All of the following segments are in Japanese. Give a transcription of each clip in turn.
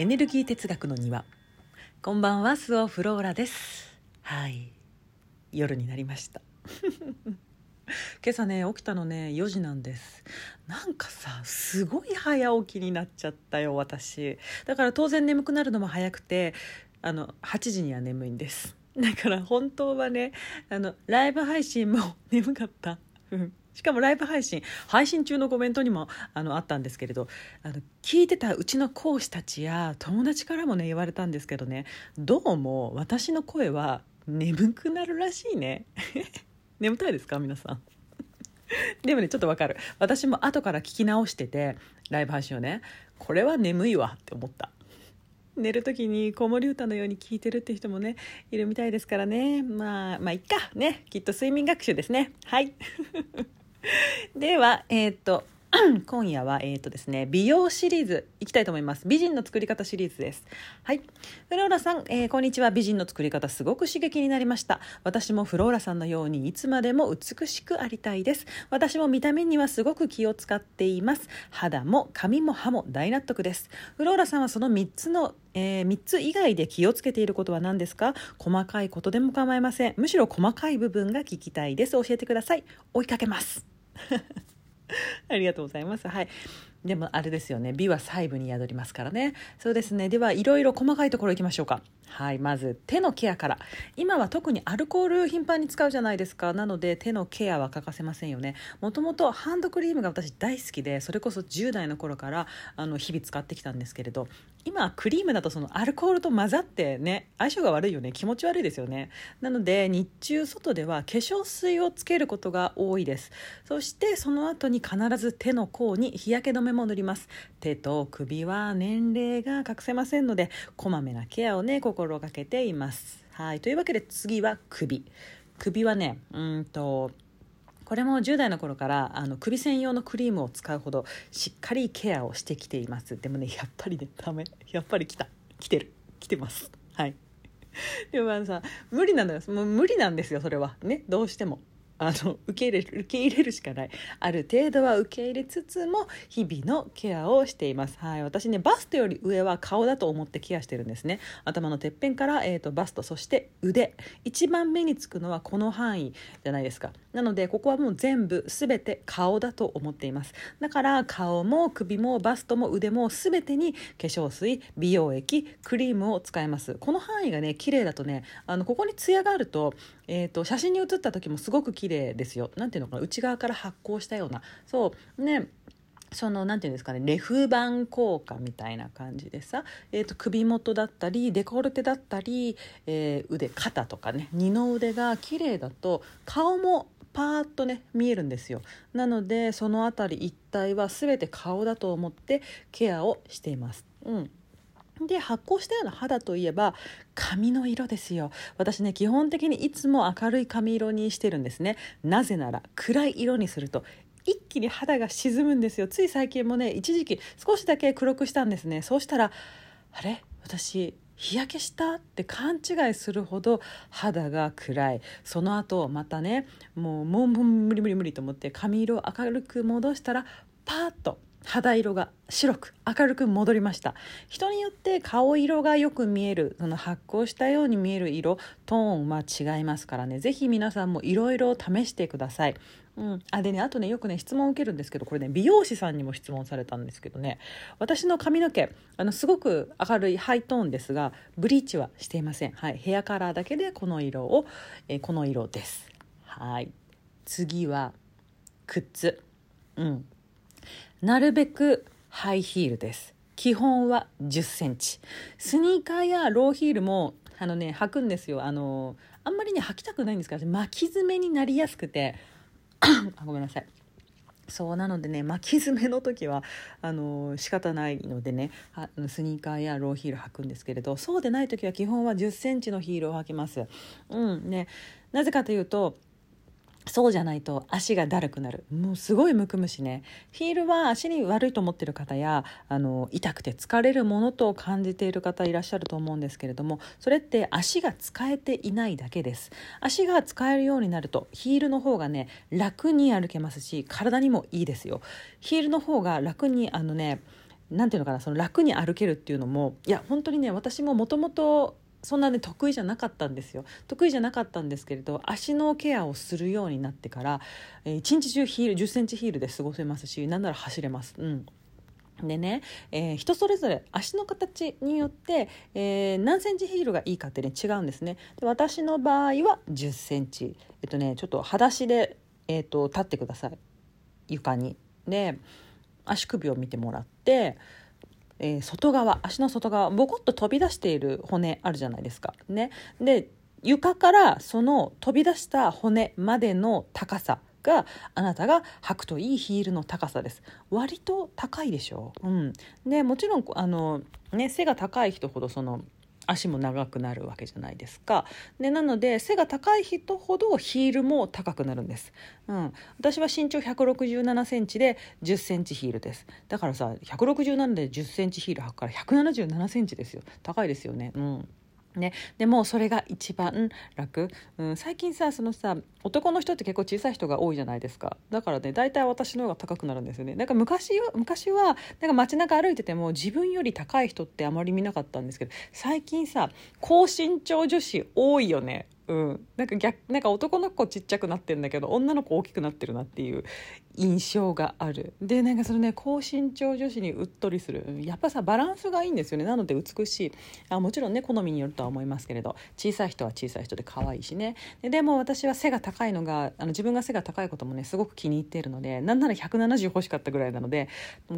エネルギー哲学の庭。こんばんはスオフローラです。はい。夜になりました。今朝ね起きたのね4時なんです。なんかさすごい早起きになっちゃったよ私。だから当然眠くなるのも早くてあの8時には眠いんです。だから本当はねあのライブ配信も 眠かった。しかもライブ配信配信中のコメントにもあのあったんですけれどあの聞いてたうちの講師たちや友達からもね言われたんですけどねどうも私の声は眠くなるらしいね。眠たいですか？皆さん。でもねちょっとわかる。私も後から聞き直しててライブ配信をねこれは眠いわって思った。寝る時に子守歌のように聞いてるって人もねいるみたいですからね。まあまあいっか。ね。きっと睡眠学習ですね。はい。ではえっ、と 今夜は、えーとですね、美容シリーズいきたいと思います。美人の作り方シリーズです。はい。フローラさん、えー、こんにちは。美人の作り方すごく刺激になりました。私もフローラさんのようにいつまでも美しくありたいです。私も見た目にはすごく気を使っています。肌も髪も歯も大納得です。フローラさんはその3つのえー、3つ以外で気をつけていることは何ですか？細かいことでも構いませんむしろ細かい部分が聞きたいです教えてください追いかけます ありがとうございます。はい。でもあれですよね。美は細部に宿りますからね。そうですね。ではいろいろ細かいところ行きましょうか。はい。まず手のケアから。今は特にアルコール頻繁に使うじゃないですか。なので手のケアは欠かせませんよね。もともとハンドクリームが私大好きで、それこそ10代の頃からあの日々使ってきたんですけれど、今クリームだとそのアルコールと混ざってね相性が悪いよね気持ち悪いですよねなので日中外では化粧水をつけることが多いですそしてその後に必ず手の甲に日焼け止めも塗ります手と首は年齢が隠せませんのでこまめなケアをね心がけています。はい。というわけで次は首。首はねうんとこれも10代の頃からあの首専用のクリームを使うほどしっかりケアをしてきています。でもねやっぱりねダメ。やっぱり来た。来てる。来てます。はい。でもあのさ無理なのよ。もう無理なんですよそれは。ねどうしても。あの受け入れる受け入れるしかない。ある程度は受け入れつつも日々のケアをしています。はい。私ねバストより上は顔だと思ってケアしてるんですね。頭のてっぺんから、えーと、バストそして腕。一番目につくのはこの範囲じゃないですか。なのでここはもう全部全て顔だと思っています。だから顔も首もバストも腕も全てに化粧水美容液クリームを使います。この範囲がね綺麗だとねあのここにツヤがあると,、えーと写真に写った時もすごく綺綺麗ですよ。なんていうのかな？内側から発光したような。そう。ね。そのなんていうんですかね。レフ板効果みたいな感じでさ、えーと、首元だったりデコルテだったり、えー、腕肩とかね。二の腕が綺麗だと顔もパーッとね見えるんですよ。なのでその辺り一体は全て顔だと思ってケアをしています。うん。で発光したような肌といえば髪の色ですよ。私ね基本的にいつも明るい髪色にしてるんですね。なぜなら暗い色にすると一気に肌が沈むんですよ。つい最近もね一時期少しだけ黒くしたんですね。そうしたらあれ？私日焼けした？って勘違いするほど肌が暗い。その後またねもうもう無理無理無理と思って髪色を明るく戻したらパーッと肌色が白く明るく戻りました。人によって顔色がよく見える。その発光したように見える色。トーンは違いますからね。是非皆さんもいろいろ試してください。うん、あでねあとねよくね質問を受けるんですけどこれね美容師さんにも質問されたんですけどね。私の髪の毛あのすごく明るいハイトーンですがブリーチはしていません、はい、ヘアカラーだけでこの色を、え、この色です。はい。次は靴うん。なるべくハイヒールです。基本は1 0センチ。スニーカーやローヒールもあのね履くんですよ。あのあんまりね履きたくないんですけど巻き爪になりやすくて。あごめんなさい。そうなのでね巻き爪の時はあの仕方ないのでねあスニーカーやローヒール履くんですけれどそうでない時は基本は1 0センチのヒールを履きます。うんね、なぜかというとそうじゃないと足がだるくなる。もうすごいむくむしね。ヒールは足に悪いと思ってる方やあの痛くて疲れるものと感じている方いらっしゃると思うんですけれどもそれって足が使えていないだけです。足が使えるようになるとヒールの方がね楽に歩けますし体にもいいですよ。ヒールの方が楽にあのねなんていうのかなその楽に歩けるっていうのもいや本当にね私ももともとそんなね得意じゃなかったんですよ。得意じゃなかったんですけれど足のケアをするようになってから、えー、一日中ヒール1 0センチヒールで過ごせますしなんなら走れます。うん。でね、えー、人それぞれ足の形によって、えー、何センチヒールがいいかってね違うんですね。で私の場合は1 0センチ。えっとねちょっと裸足で、えーと立ってください。床に。で足首を見てもらってえー、外側足の外側ボコッと飛び出している骨あるじゃないですか。ね、で床からその飛び出した骨までの高さがあなたが履くといいヒールの高さです。割と高いでしょ。う、うん、でもちろんあの、ね、背が高い人ほどその足も長くなるわけじゃないですか。でなので背が高い人ほどヒールも高くなるんです、うん、私は身長1 6 7センチで1 0センチヒールです。だからさ167で1 0センチヒール履くから1 7 7センチですよ。高いですよね。うん。ね、でもそれが一番楽、うん、最近さそのさ男の人って結構小さい人が多いじゃないですか。だからね大体私の方が高くなるんですよね。なんか昔は昔はなんか街中歩いてても自分より高い人ってあまり見なかったんですけど最近さ高身長女子多いよね。うん、なんか逆なんか男の子ちっちゃくなってんだけど女の子大きくなってるなっていう印象がある。でなんかそのね高身長女子にうっとりする。やっぱさバランスがいいんですよね。なので美しい。あもちろんね好みによるとは思いますけれど小さい人は小さい人で可愛いしね。ででも私は背が高いのがあの自分が背が高いこともねすごく気に入っているのでなんなら170欲しかったぐらいなので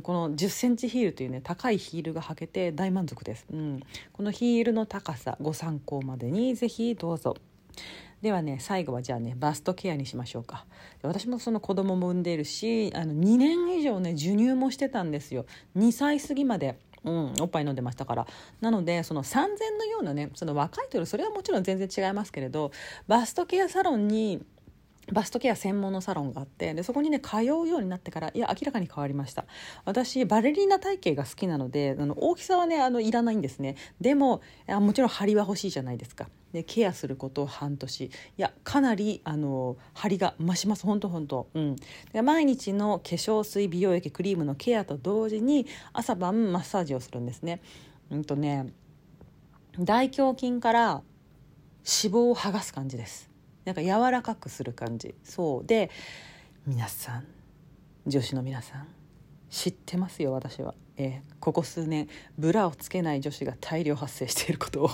この1 0センチヒールというね高いヒールが履けて大満足です、うん、このヒールの高さご参考までにぜひどうぞ。ではね最後はじゃあねバストケアにしましょうか私もその子供も産んでいるしあの2年以上ね授乳もしてたんですよ2歳過ぎまで。うん、おっぱい飲んでましたからなのでその産前のようなねその若い時それはもちろん全然違いますけれどバストケアサロンにバストケア専門のサロンがあってでそこにね通うようになってからいや明らかに変わりました。私バレリーナ体型が好きなのであの大きさはねあのいらないんですね。でもあもちろん張りは欲しいじゃないですか。でケアすること半年。いやかなりあの張りが増します。本当本当。うん。で毎日の化粧水美容液クリームのケアと同時に朝晩マッサージをするんですね。うんとね大胸筋から脂肪を剥がす感じです。なんか柔らかくする感じ。そう。で皆さん女子の皆さん知ってますよ私は、えー、ここ数年ブラをつけない女子が大量発生していることを。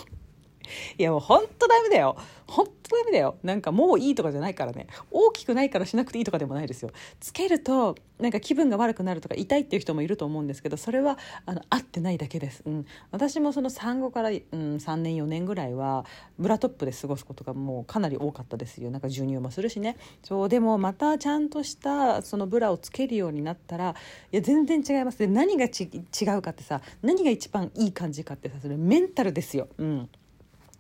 いやもうほんとダメだよ。ほんとダメだよ。なんかもういいとかじゃないからね。大きくないからしなくていいとかでもないですよ。つけるとなんか気分が悪くなるとか痛いっていう人もいると思うんですけどそれはあの合ってないだけです、うん、私もその産後から、うん、3年4年ぐらいはブラトップで過ごすことがもうかなり多かったですよ。なんか授乳もするしね。そうでもまたちゃんとしたそのブラをつけるようになったらいや全然違います。で何が違うかってさ何が一番いい感じかってさそれメンタルですよ。うん。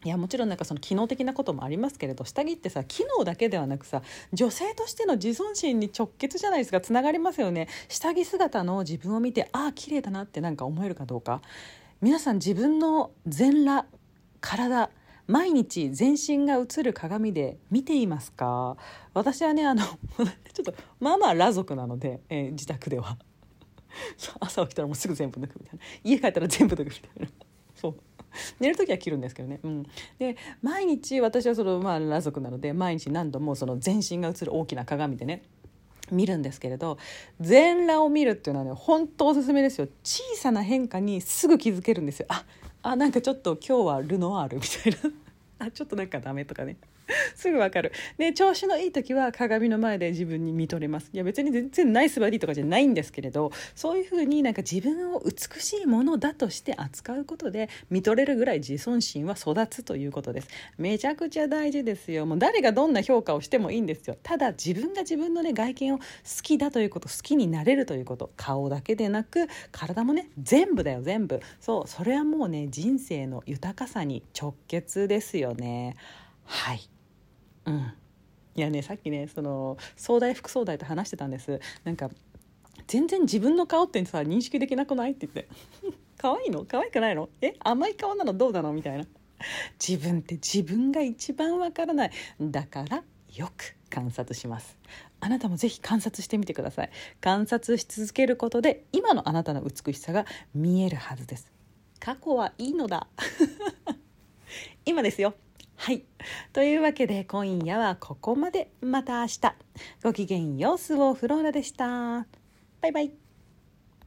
いやもちろんなんかその機能的なこともありますけれど下着ってさ機能だけではなくさ女性としての自尊心に直結じゃないですか。つながりますよね。下着姿の自分を見てああ綺麗だなってなんか思えるかどうか。皆さん自分の全裸体毎日全身が映る鏡で見ていますか？私はねあの ちょっとまあまあ裸族なので、えー、自宅では。朝起きたらもうすぐ全部脱くみたいな。家帰ったら全部脱くみたいな。寝る時は切るんですけどね、うん、で毎日私はその、まあ、裸族なので毎日何度もその全身が映る大きな鏡でね見るんですけれど全裸を見るっていうのはね本当おすすめですよ。小さな変化にすぐ気づけるんですよ。ああなんかちょっと今日はルノワールみたいな。あちょっとなんかダメとかね。すぐわかる。で調子のいい時は鏡の前で自分に見とれます。いや別に全然ナイスバディとかじゃないんですけれどそういうふうになんか自分を美しいものだとして扱うことで見とれるぐらい自尊心は育つということです。めちゃくちゃ大事ですよ。もう誰がどんな評価をしてもいいんですよ。ただ自分が自分のね外見を好きだということ好きになれるということ。顔だけでなく体もね全部だよ全部。そうそれはもうね人生の豊かさに直結ですよね。はい。うん。いやねさっきねその総大副総大と話してたんです。なんか全然自分の顔ってさ認識できなくないって言って。可愛いの？可愛くないの？え甘い顔なのどうなの？みたいな。自分って自分が一番わからない。だからよく観察します。あなたもぜひ観察してみてください。観察し続けることで今のあなたの美しさが見えるはずです。過去はいいのだ。今ですよ。はい。というわけで今夜はここまで。また明日。ごきげんようスオフローラでした。バイバイ。